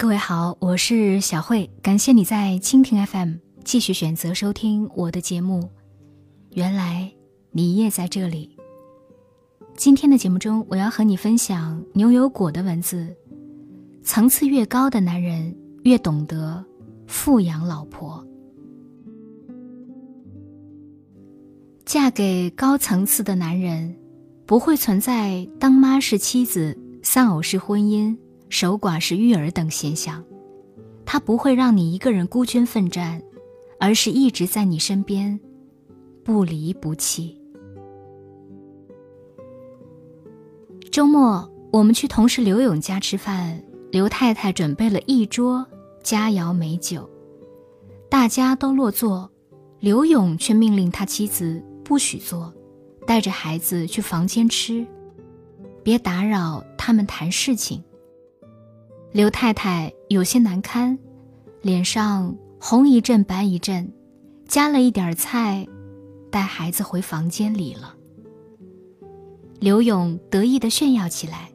各位好，我是小慧，感谢你在蜻蜓 FM 继续选择收听我的节目。原来你也在这里。今天的节目中，我要和你分享牛油果的文字。层次越高的男人，越懂得富养老婆。嫁给高层次的男人，不会存在当妈是妻子，丧偶是婚姻。守寡是育儿等现象，他不会让你一个人孤军奋战，而是一直在你身边，不离不弃。周末我们去同事刘勇家吃饭，刘太太准备了一桌佳肴美酒，大家都落座，刘勇却命令他妻子不许坐，带着孩子去房间吃，别打扰他们谈事情。刘太太有些难堪，脸上红一阵白一阵，夹了一点菜，带孩子回房间里了。刘勇得意地炫耀起来：“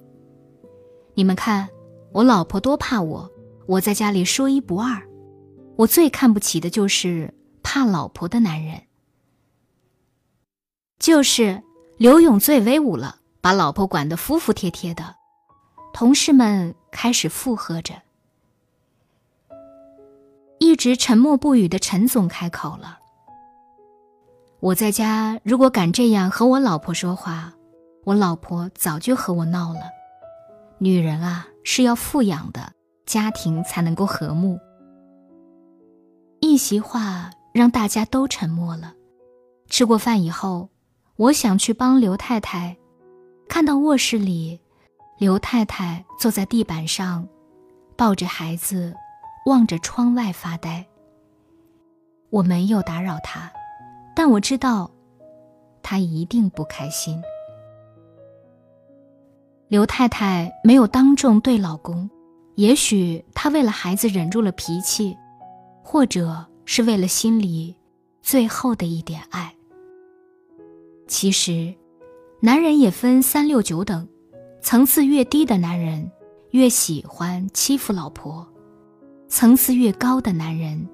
你们看，我老婆多怕我，我在家里说一不二。我最看不起的就是怕老婆的男人。就是刘勇最威武了，把老婆管得服服帖帖的。”同事们开始附和着。一直沉默不语的陈总开口了：“我在家如果敢这样和我老婆说话，我老婆早就和我闹了。女人啊，是要富养的，家庭才能够和睦。”一席话让大家都沉默了。吃过饭以后，我想去帮刘太太，看到卧室里。刘太太坐在地板上，抱着孩子，望着窗外发呆。我没有打扰她，但我知道，她一定不开心。刘太太没有当众对老公，也许她为了孩子忍住了脾气，或者是为了心里最后的一点爱。其实，男人也分三六九等。层次越低的男人，越喜欢欺负老婆；层次越高的男人，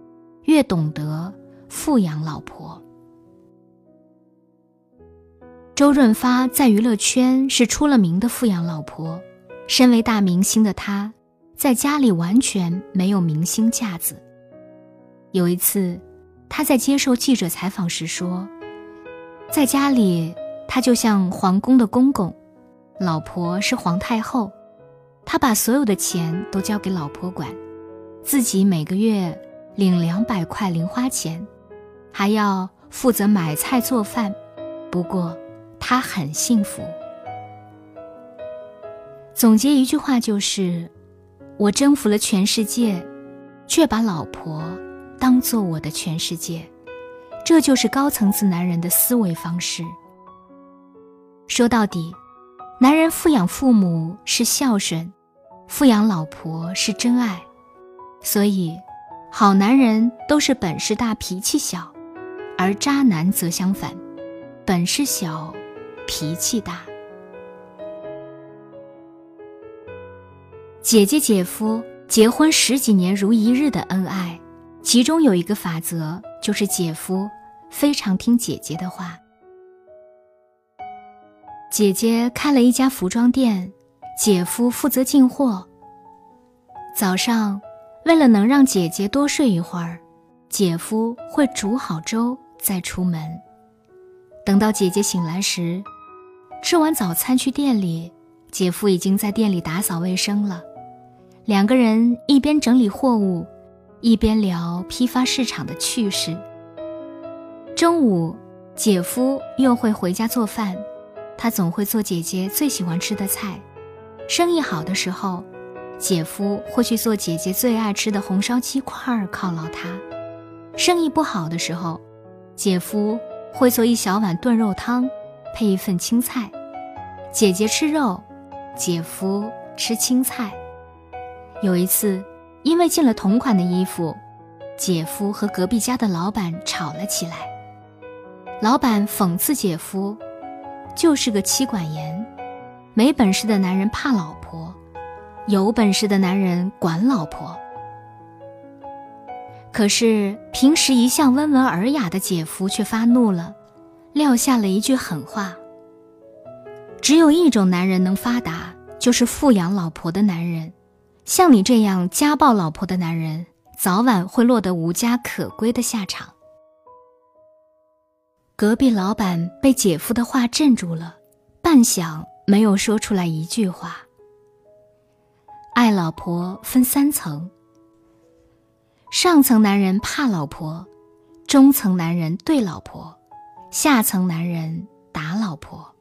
越懂得富养老婆。周润发在娱乐圈是出了名的富养老婆，身为大明星的他，在家里完全没有明星架子。有一次，他在接受记者采访时说：“在家里，他就像皇宫的公公。”老婆是皇太后，他把所有的钱都交给老婆管，自己每个月领两百块零花钱，还要负责买菜做饭。不过他很幸福。总结一句话就是：我征服了全世界，却把老婆当做我的全世界。这就是高层次男人的思维方式。说到底。男人富养父母是孝顺，富养老婆是真爱，所以，好男人都是本事大脾气小，而渣男则相反，本事小，脾气大。姐姐姐夫结婚十几年如一日的恩爱，其中有一个法则，就是姐夫非常听姐姐的话。姐姐开了一家服装店，姐夫负责进货。早上，为了能让姐姐多睡一会儿，姐夫会煮好粥再出门。等到姐姐醒来时，吃完早餐去店里，姐夫已经在店里打扫卫生了。两个人一边整理货物，一边聊批发市场的趣事。中午，姐夫又会回家做饭。他总会做姐姐最喜欢吃的菜，生意好的时候，姐夫会去做姐姐最爱吃的红烧鸡块犒劳她；生意不好的时候，姐夫会做一小碗炖肉汤，配一份青菜。姐姐吃肉，姐夫吃青菜。有一次，因为进了同款的衣服，姐夫和隔壁家的老板吵了起来。老板讽刺姐夫。就是个妻管严，没本事的男人怕老婆，有本事的男人管老婆。可是平时一向温文尔雅的姐夫却发怒了，撂下了一句狠话：“只有一种男人能发达，就是富养老婆的男人。像你这样家暴老婆的男人，早晚会落得无家可归的下场。”隔壁老板被姐夫的话镇住了，半晌没有说出来一句话。爱老婆分三层。上层男人怕老婆，中层男人对老婆，下层男人打老婆。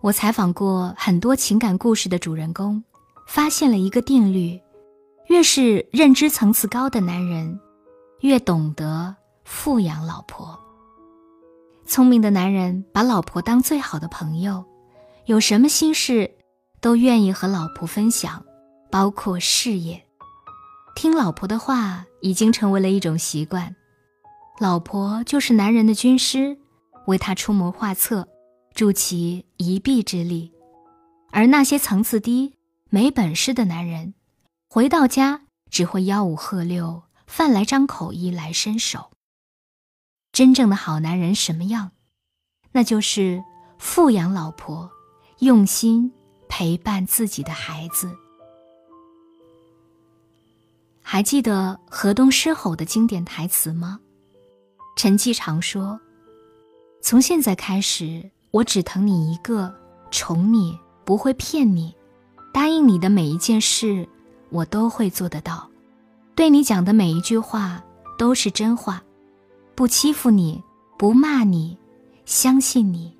我采访过很多情感故事的主人公，发现了一个定律：越是认知层次高的男人，越懂得富养老婆。聪明的男人把老婆当最好的朋友，有什么心事都愿意和老婆分享，包括事业。听老婆的话已经成为了一种习惯，老婆就是男人的军师，为他出谋划策，助其一臂之力。而那些层次低、没本事的男人，回到家只会吆五喝六，饭来张口，衣来伸手。真正的好男人什么样？那就是富养老婆，用心陪伴自己的孩子。还记得河东狮吼的经典台词吗？陈继常说：“从现在开始，我只疼你一个，宠你，不会骗你，答应你的每一件事，我都会做得到。对你讲的每一句话都是真话，不欺负你，不骂你，相信你。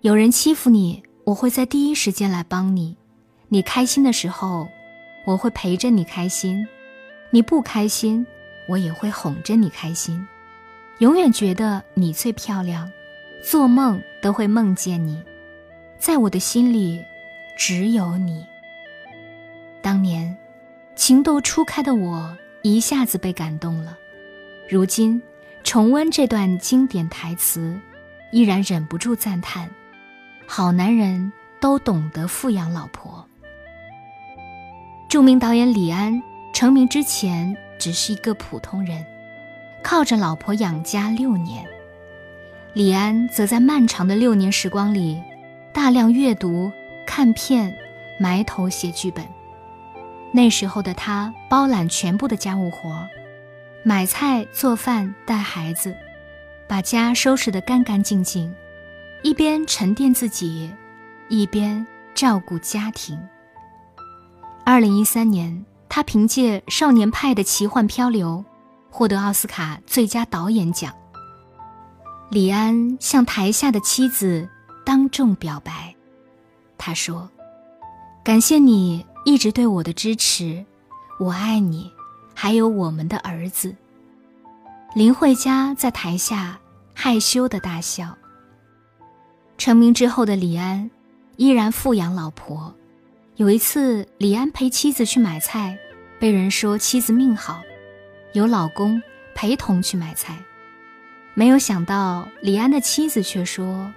有人欺负你，我会在第一时间来帮你。你开心的时候。”我会陪着你开心，你不开心，我也会哄着你开心，永远觉得你最漂亮，做梦都会梦见你，在我的心里，只有你。当年情窦初开的我一下子被感动了，如今重温这段经典台词，依然忍不住赞叹：好男人都懂得富养老婆。著名导演李安成名之前只是一个普通人，靠着老婆养家六年。李安则在漫长的六年时光里，大量阅读、看片，埋头写剧本。那时候的他包揽全部的家务活，买菜、做饭、带孩子，把家收拾得干干净净，一边沉淀自己，一边照顾家庭。二零一三年，他凭借《少年派的奇幻漂流》获得奥斯卡最佳导演奖。李安向台下的妻子当众表白，他说：“感谢你一直对我的支持，我爱你，还有我们的儿子。”林慧嘉在台下害羞的大笑。成名之后的李安，依然富养老婆。有一次，李安陪妻子去买菜，被人说妻子命好，有老公陪同去买菜。没有想到，李安的妻子却说：“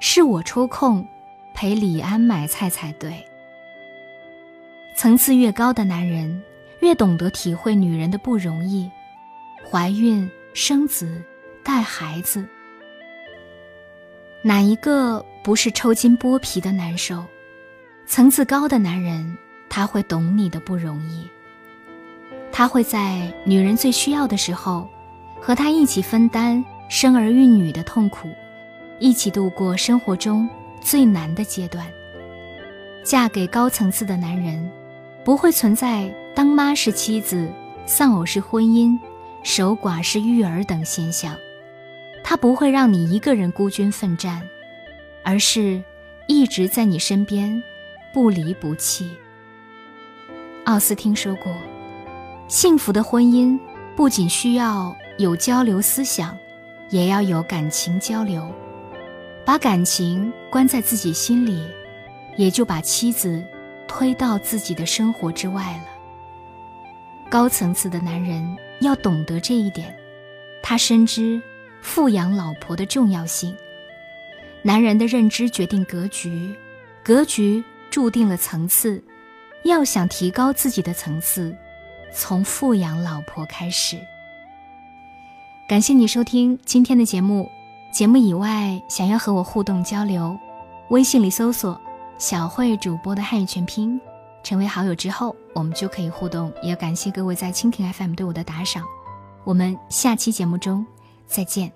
是我抽空陪李安买菜才对。”层次越高的男人，越懂得体会女人的不容易，怀孕、生子、带孩子，哪一个不是抽筋剥皮的难受？层次高的男人，他会懂你的不容易。他会在女人最需要的时候，和她一起分担生儿育女的痛苦，一起度过生活中最难的阶段。嫁给高层次的男人，不会存在当妈是妻子、丧偶是婚姻、守寡是育儿等现象。他不会让你一个人孤军奋战，而是一直在你身边。不离不弃。奥斯汀说过：“幸福的婚姻不仅需要有交流思想，也要有感情交流。把感情关在自己心里，也就把妻子推到自己的生活之外了。”高层次的男人要懂得这一点，他深知富养老婆的重要性。男人的认知决定格局，格局。注定了层次。要想提高自己的层次，从富养老婆开始。感谢你收听今天的节目。节目以外，想要和我互动交流，微信里搜索“小慧主播”的汉语全拼，成为好友之后，我们就可以互动。也感谢各位在蜻蜓 FM 对我的打赏。我们下期节目中再见。